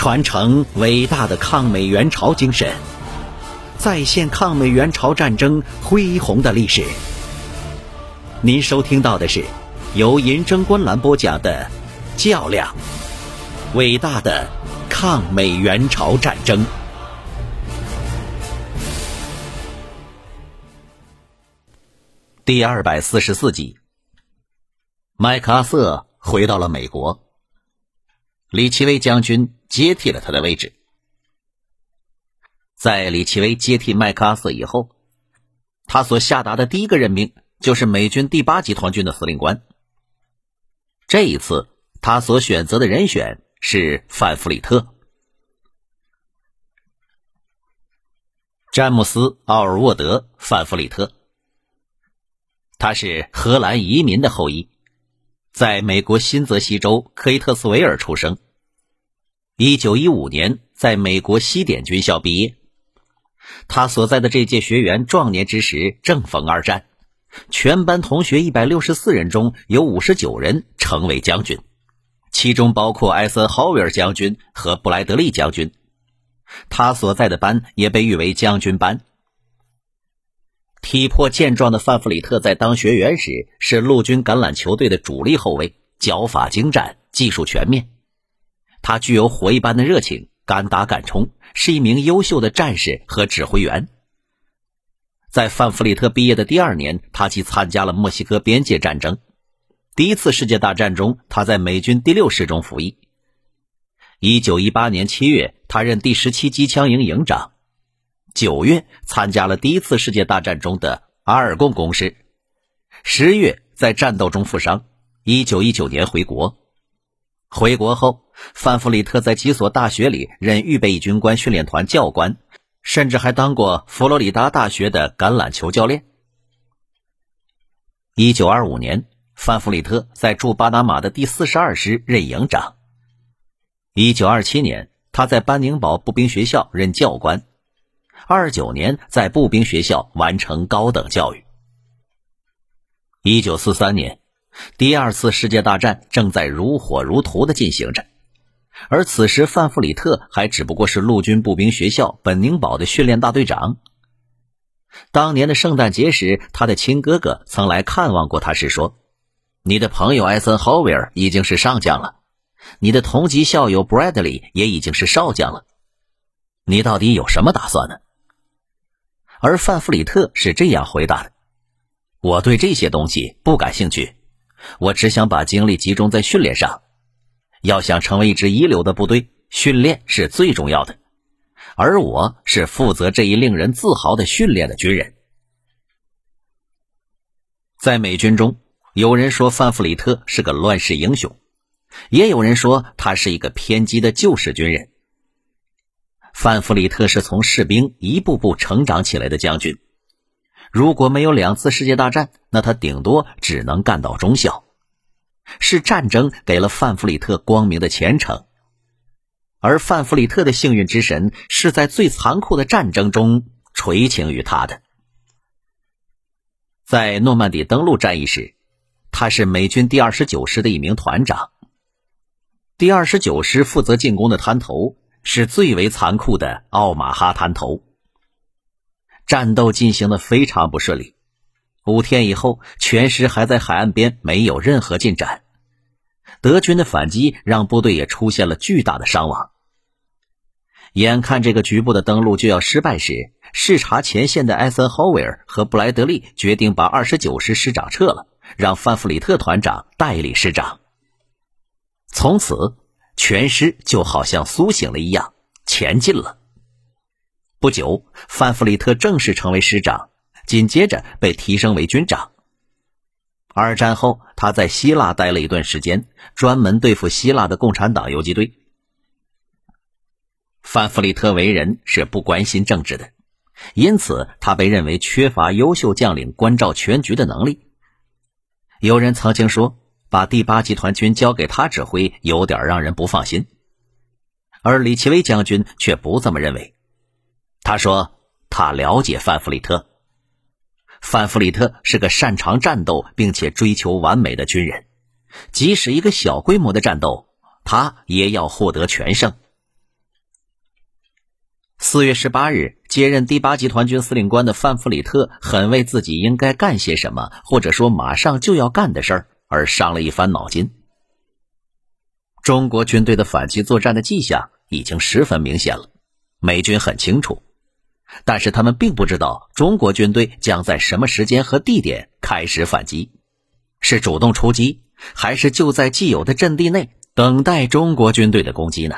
传承伟大的抗美援朝精神，再现抗美援朝战争恢宏的历史。您收听到的是由银针观澜播讲的《较量：伟大的抗美援朝战争》第二百四十四集。麦克阿瑟回到了美国。李奇微将军接替了他的位置。在李奇微接替麦克阿瑟以后，他所下达的第一个任命就是美军第八集团军的司令官。这一次，他所选择的人选是范弗里特。詹姆斯·奥尔沃德·范弗里特，他是荷兰移民的后裔。在美国新泽西州科伊特斯维尔出生。一九一五年在美国西点军校毕业。他所在的这届学员壮年之时正逢二战，全班同学一百六十四人中有五十九人成为将军，其中包括艾森豪威尔将军和布莱德利将军。他所在的班也被誉为将军班。体魄健壮的范弗里特在当学员时是陆军橄榄球队的主力后卫，脚法精湛，技术全面。他具有火一般的热情，敢打敢冲，是一名优秀的战士和指挥员。在范弗里特毕业的第二年，他即参加了墨西哥边界战争。第一次世界大战中，他在美军第六师中服役。一九一八年七月，他任第十七机枪营营长。九月参加了第一次世界大战中的阿尔贡攻势，十月在战斗中负伤。一九一九年回国，回国后，范弗里特在几所大学里任预备役军官训练团教官，甚至还当过佛罗里达大学的橄榄球教练。一九二五年，范弗里特在驻巴拿马的第四十二师任营长。一九二七年，他在班宁堡步兵学校任教官。二九年在步兵学校完成高等教育。一九四三年，第二次世界大战正在如火如荼的进行着，而此时范弗里特还只不过是陆军步兵学校本宁堡的训练大队长。当年的圣诞节时，他的亲哥哥曾来看望过他时说：“你的朋友艾森豪威尔已经是上将了，你的同级校友布莱德利也已经是少将了，你到底有什么打算呢？”而范弗里特是这样回答的：“我对这些东西不感兴趣，我只想把精力集中在训练上。要想成为一支一流的部队，训练是最重要的。而我是负责这一令人自豪的训练的军人。”在美军中，有人说范弗里特是个乱世英雄，也有人说他是一个偏激的旧式军人。范弗里特是从士兵一步步成长起来的将军。如果没有两次世界大战，那他顶多只能干到中校。是战争给了范弗里特光明的前程，而范弗里特的幸运之神是在最残酷的战争中垂青于他的。在诺曼底登陆战役时，他是美军第二十九师的一名团长。第二十九师负责进攻的滩头。是最为残酷的奥马哈滩头。战斗进行的非常不顺利，五天以后，全师还在海岸边没有任何进展。德军的反击让部队也出现了巨大的伤亡。眼看这个局部的登陆就要失败时，视察前线的艾森豪威尔和布莱德利决定把二十九师师长撤了，让范弗里特团长代理师长。从此。全师就好像苏醒了一样前进了。不久，范弗里特正式成为师长，紧接着被提升为军长。二战后，他在希腊待了一段时间，专门对付希腊的共产党游击队。范弗里特为人是不关心政治的，因此他被认为缺乏优秀将领关照全局的能力。有人曾经说。把第八集团军交给他指挥，有点让人不放心。而李奇微将军却不这么认为。他说：“他了解范弗里特，范弗里特是个擅长战斗并且追求完美的军人。即使一个小规模的战斗，他也要获得全胜。四月十八日，接任第八集团军司令官的范弗里特很为自己应该干些什么，或者说马上就要干的事儿而伤了一番脑筋。中国军队的反击作战的迹象已经十分明显了，美军很清楚，但是他们并不知道中国军队将在什么时间和地点开始反击，是主动出击，还是就在既有的阵地内等待中国军队的攻击呢？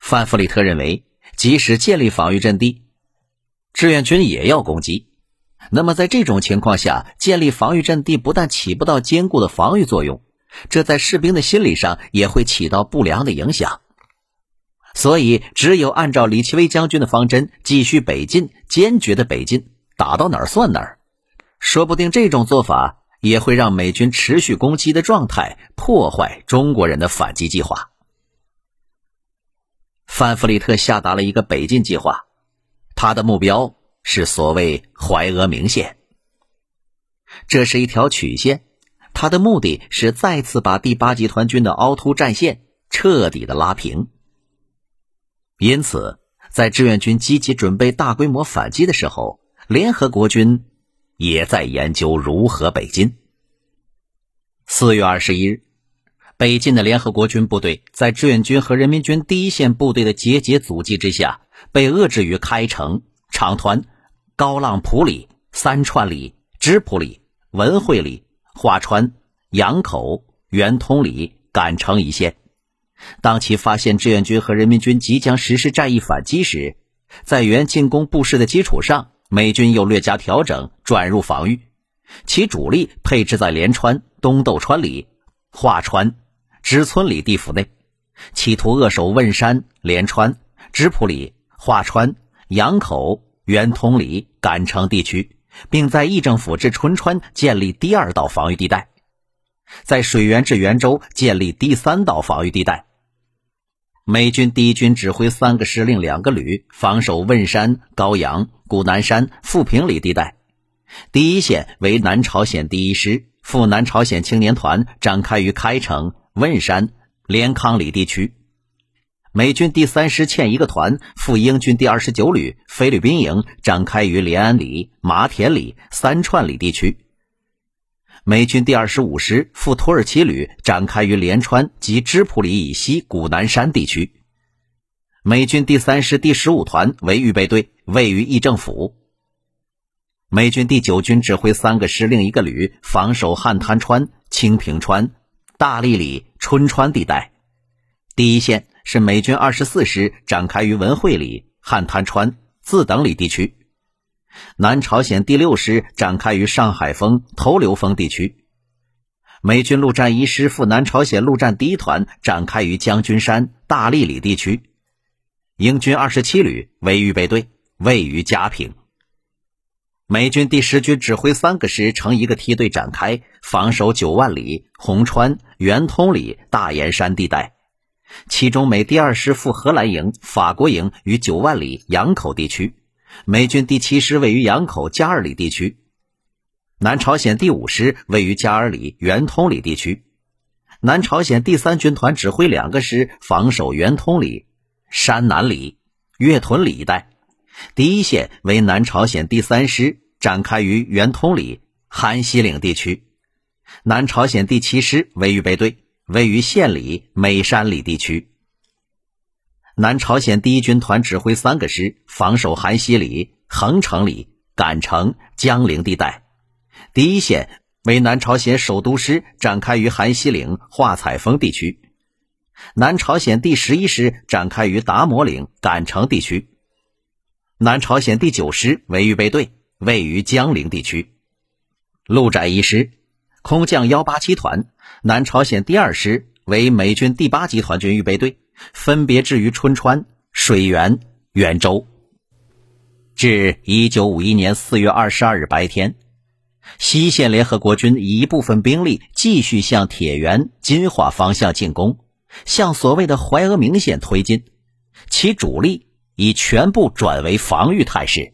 范弗里特认为，即使建立防御阵地，志愿军也要攻击。那么，在这种情况下，建立防御阵地不但起不到坚固的防御作用，这在士兵的心理上也会起到不良的影响。所以，只有按照李奇微将军的方针，继续北进，坚决的北进，打到哪儿算哪儿。说不定这种做法也会让美军持续攻击的状态破坏中国人的反击计划。范弗里特下达了一个北进计划，他的目标是所谓怀俄明线。这是一条曲线，他的目的是再次把第八集团军的凹凸战线彻底的拉平。因此，在志愿军积极准备大规模反击的时候，联合国军也在研究如何北进。四月二十一日。北进的联合国军部队在志愿军和人民军第一线部队的节节阻击之下，被遏制于开城、长团、高浪浦里、三串里、芝浦里、文惠里、华川、杨口、圆通里、赶城一线。当其发现志愿军和人民军即将实施战役反击时，在原进攻布势的基础上，美军又略加调整，转入防御。其主力配置在连川、东豆川里、桦川。知村里地府内，企图扼守汶山、连川、芝浦里、桦川、杨口、圆通里、赶城地区，并在议政府至春川建立第二道防御地带，在水源至元州建立第三道防御地带。美军第一军指挥三个师令两个旅防守汶山、高阳、古南山、富平里地带，第一线为南朝鲜第一师赴南朝鲜青年团展开于开城。汶山、连康里地区，美军第三师欠一个团赴英军第二十九旅菲律宾营展开于连安里、麻田里、三串里地区；美军第二十五师赴土耳其旅展开于连川及芝浦里以西古南山地区；美军第三师第十五团为预备队，位于议政府；美军第九军指挥三个师另一个旅防守汉滩川、清平川。大利里、春川地带，第一线是美军二十四师展开于文会里、汉滩川、自等里地区；南朝鲜第六师展开于上海峰、头流峰地区；美军陆战一师赴南朝鲜陆战第一团展开于将军山、大利里地区；英军二十七旅为预备队，位于嘉平。美军第十军指挥三个师成一个梯队展开防守九万里、红川、圆通里、大岩山地带，其中美第二师赴荷兰营、法国营于九万里、洋口地区；美军第七师位于杨口加尔里地区；南朝鲜第五师位于加尔里、圆通里地区；南朝鲜第三军团指挥两个师防守圆通里、山南里、月屯里一带，第一线为南朝鲜第三师。展开于圆通里、韩西岭地区，南朝鲜第七师为预备队，位于县里、美山里地区。南朝鲜第一军团指挥三个师防守韩西里、横城里、赶城、江陵地带，第一线为南朝鲜首都师展开于韩西岭、华彩峰地区。南朝鲜第十一师展开于达摩岭、赶城地区。南朝鲜第九师为预备队。位于江陵地区，陆战一师空降幺八七团，南朝鲜第二师为美军第八集团军预备队，分别置于春川、水源、元州。至一九五一年四月二十二日白天，西线联合国军以一部分兵力继续向铁原、金华方向进攻，向所谓的怀俄明线推进，其主力已全部转为防御态势。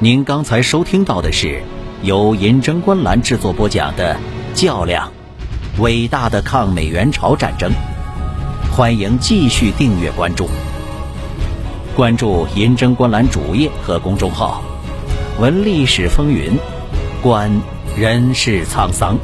您刚才收听到的是由银针观澜制作播讲的《较量：伟大的抗美援朝战争》，欢迎继续订阅关注。关注银针观澜主页和公众号，闻历史风云，观人世沧桑。